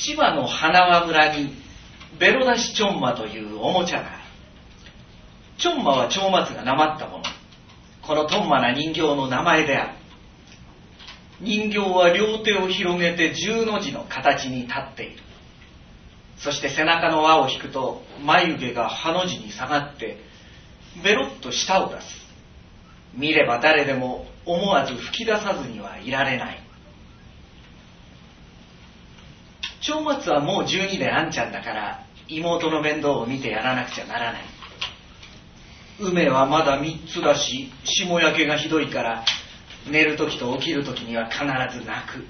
千葉の花輪村にベロ出しちょんまというおもちゃがある。ちょんまは蝶松がなまったもの。このとんまな人形の名前である。人形は両手を広げて十の字の形に立っている。そして背中の輪を引くと眉毛がハの字に下がってベロッと舌を出す。見れば誰でも思わず吹き出さずにはいられない。長松はもう12であんちゃんだから妹の面倒を見てやらなくちゃならない。梅はまだ3つだし霜焼けがひどいから寝る時と起きる時には必ず泣く。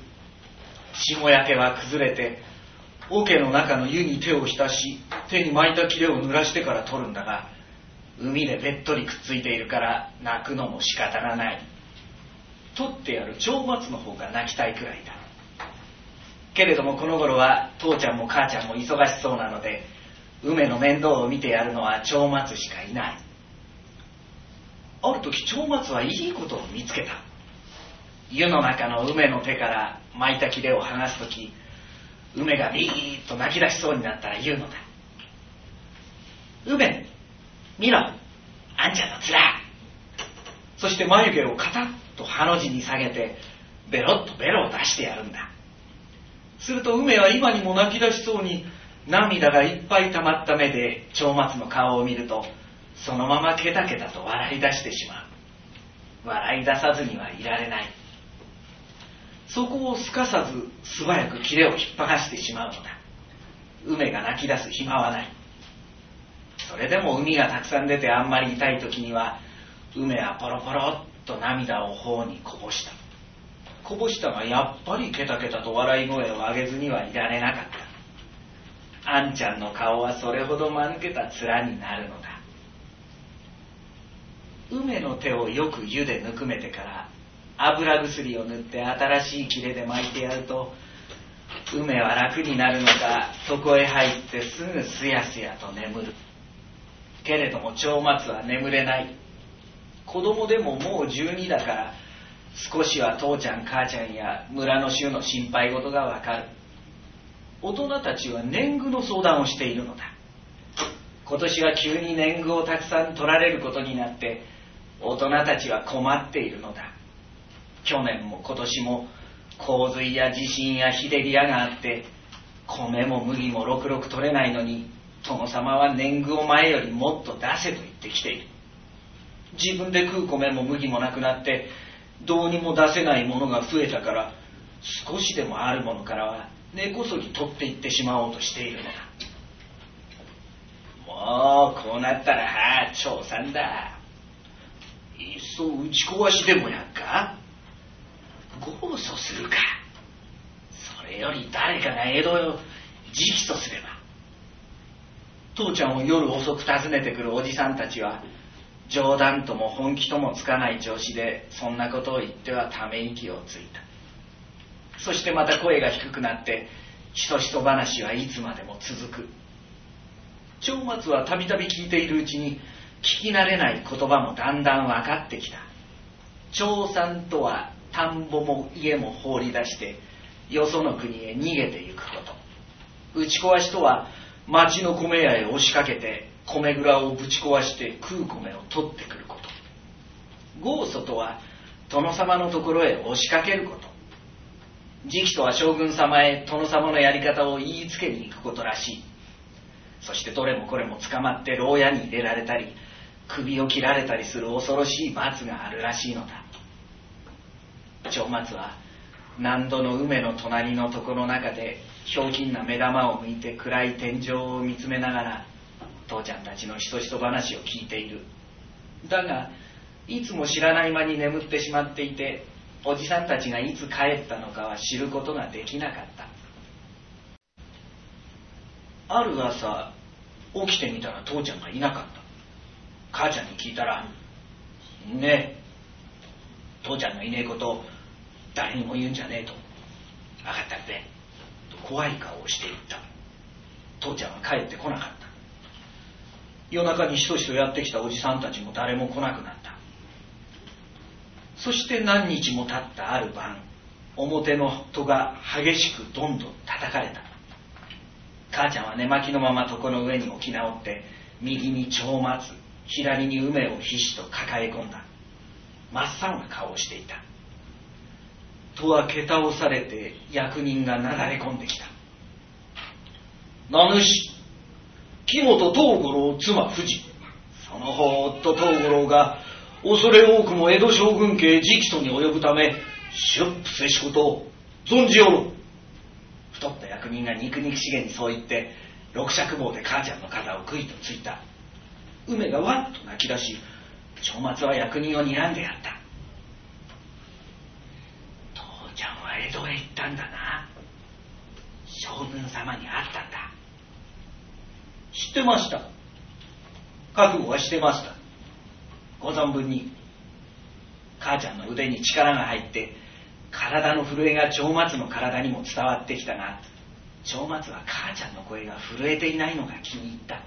霜焼けは崩れて桶の中の湯に手を浸し手に巻いた切れを濡らしてから取るんだが海でべっとりくっついているから泣くのも仕方がない。取ってやる長松の方が泣きたいくらいだ。けれどもこの頃は父ちゃんも母ちゃんも忙しそうなので梅の面倒を見てやるのは長松しかいない。ある時長松はいいことを見つけた。湯の中の梅の手から巻いた切れを剥がす時梅がビーッと泣き出しそうになったら言うのだ。梅見ろあんちゃんの面。そして眉毛をカタッとハの字に下げてベロッとベロを出してやるんだ。すると梅は今にも泣き出しそうに涙がいっぱい溜まった目で長松の顔を見るとそのままケタケタと笑い出してしまう。笑い出さずにはいられない。そこをすかさず素早くキレを引っ張がしてしまうのだ。梅が泣き出す暇はない。それでも海がたくさん出てあんまり痛い時には梅はポロポロっと涙を頬にこぼした。こぼしたがやっぱりケタケタと笑い声を上げずにはいられなかった。あんちゃんの顔はそれほど間抜けた面になるのだ。梅の手をよく湯でぬくめてから油薬を塗って新しい切れで巻いてやると梅は楽になるのか床へ入ってすぐすやすやと眠る。けれども長松は眠れない。子供でももう12だから少しは父ちゃん母ちゃんや村の衆の心配事がわかる。大人たちは年貢の相談をしているのだ。今年は急に年貢をたくさん取られることになって大人たちは困っているのだ。去年も今年も洪水や地震や日照り屋があって米も麦もろくろく取れないのに殿様は年貢を前よりもっと出せと言ってきている。自分で食う米も麦もなくなってどうにも出せないものが増えたから少しでもあるものからは根こそぎ取っていってしまおうとしているのだ。もうこうなったらはあ長さんだ。いっそ打ち壊しでもやっか？控訴するか？それより誰かが江戸を直訴すれば。父ちゃんを夜遅く訪ねてくるおじさんたちは冗談とも本気ともつかない調子でそんなことを言ってはため息をついた。そしてまた声が低くなってひそひそ話はいつまでも続く。長松はたびたび聞いているうちに聞き慣れない言葉もだんだん分かってきた。長さんとは田んぼも家も放り出してよその国へ逃げてゆくこと。打ち壊しとは町の米屋へ押しかけて米蔵をぶち壊して食う米を取ってくること。豪祖とは殿様のところへ押しかけること。時期とは将軍様へ殿様のやり方を言いつけに行くことらしい。そしてどれもこれも捕まって牢屋に入れられたり首を切られたりする恐ろしい罰があるらしいのだ。長松は何度の梅の隣の床の中でひょうきんな目玉を向いて暗い天井を見つめながら父ちゃんたちのひそひそ話を聞いている。だがいつも知らない間に眠ってしまっていておじさんたちがいつ帰ったのかは知ることができなかった。ある朝起きてみたら父ちゃんがいなかった。母ちゃんに聞いたら「ねえ父ちゃんのいねえこと誰にも言うんじゃねえと分かったって怖い顔をしていった。父ちゃんは帰ってこなかった。夜中にしとしとやってきたおじさんたちも誰も来なくなった。そして何日も経ったある晩表の戸が激しくどんどん叩かれた。母ちゃんは寝巻きのまま床の上に置き直って右に蝶松左に梅をひしと抱え込んだ。真っ青な顔をしていた。とは桁をされて役人がなだれ込んできた名主木本東五郎妻藤。その方夫東五郎が恐れ多くも江戸将軍家直訴に及ぶため出府せしことを存じおろ太った役人が肉肉しげにそう言って六尺棒で母ちゃんの肩をグイとついた。梅がわっと泣き出し長松は役人を睨んでやった。父ちゃんは江戸へ行ったんだな。将軍様に会ったんだ。知ってました。覚悟はしてました。ご存分に母ちゃんの腕に力が入って体の震えが長松の体にも伝わってきたが長松は母ちゃんの声が震えていないのが気に入った。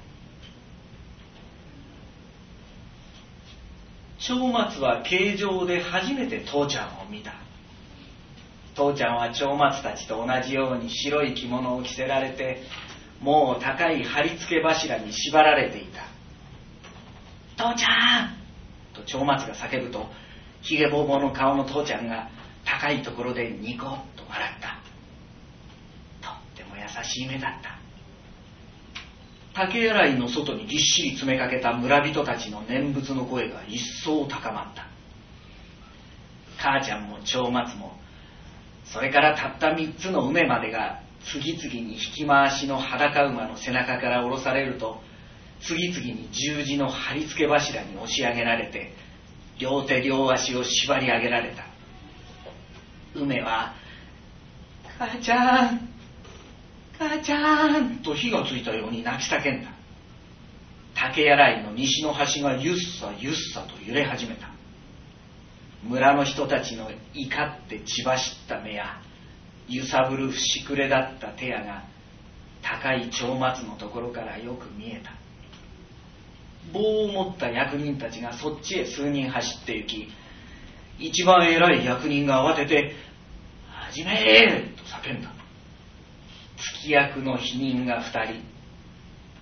長松は形状で初めて父ちゃんを見た。父ちゃんは長松たちと同じように白い着物を着せられてもう高い貼り付け柱に縛られていた。父ちゃん！と長松が叫ぶとひげぼうぼうの顔の父ちゃんが高いところでニコッと笑った。とっても優しい目だった。竹洗いの外にぎっしり詰めかけた村人たちの念仏の声が一層高まった。母ちゃんも長松もそれからたった三つの梅までが次々に引き回しの裸馬の背中から下ろされると次々に十字の貼り付け柱に押し上げられて両手両足を縛り上げられた。梅は「母ちゃん母ちゃん」と火がついたように泣き叫んだ。竹洗いの西の端がゆっさゆっさと揺れ始めた。村の人たちの怒って血走った目や揺さぶる節くれだった手やが高い長松のところからよく見えた棒を持った役人たちがそっちへ数人走って行き一番偉い役人が慌てて「始め!」と叫んだ月役の否人が二人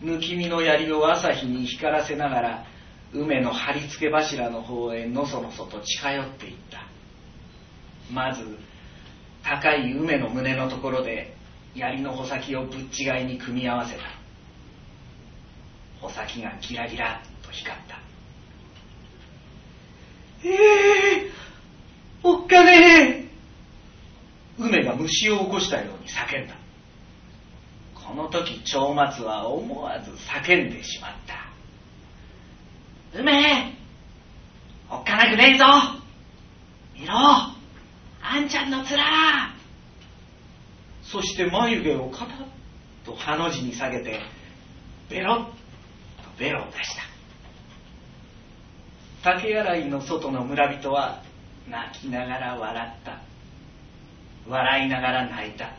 抜き身の槍を朝日に光らせながら梅の貼り付け柱の方へのそのそと近寄っていったまず高い梅の胸のところで槍の穂先をぶっ違いに組み合わせた。穂先がギラギラと光った。ええー、おっかねえ。梅が虫を起こしたように叫んだ。この時長松は思わず叫んでしまった。梅おっかなくねえぞ。見ろ。あんちゃんの面。そして眉毛をカタッとハの字に下げてベロッとベロを出した。竹洗いの外の村人は泣きながら笑った。笑いながら泣いた。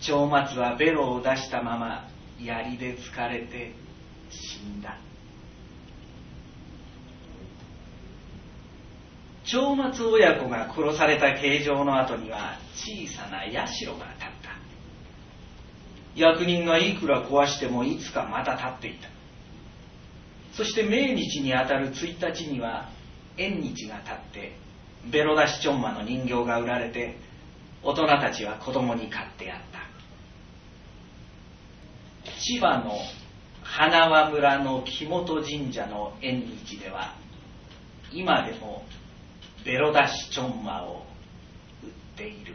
長松はベロを出したまま槍で疲れて死んだ。長松親子が殺された形状の後には小さな社が立った。役人がいくら壊してもいつかまた立っていた。そして命日にあたる1日には縁日が立ってベロ出しちょんまの人形が売られて大人たちは子供に買ってやった。千葉の花輪村の木本神社の縁日では今でもベロ出しちょんまを売っている。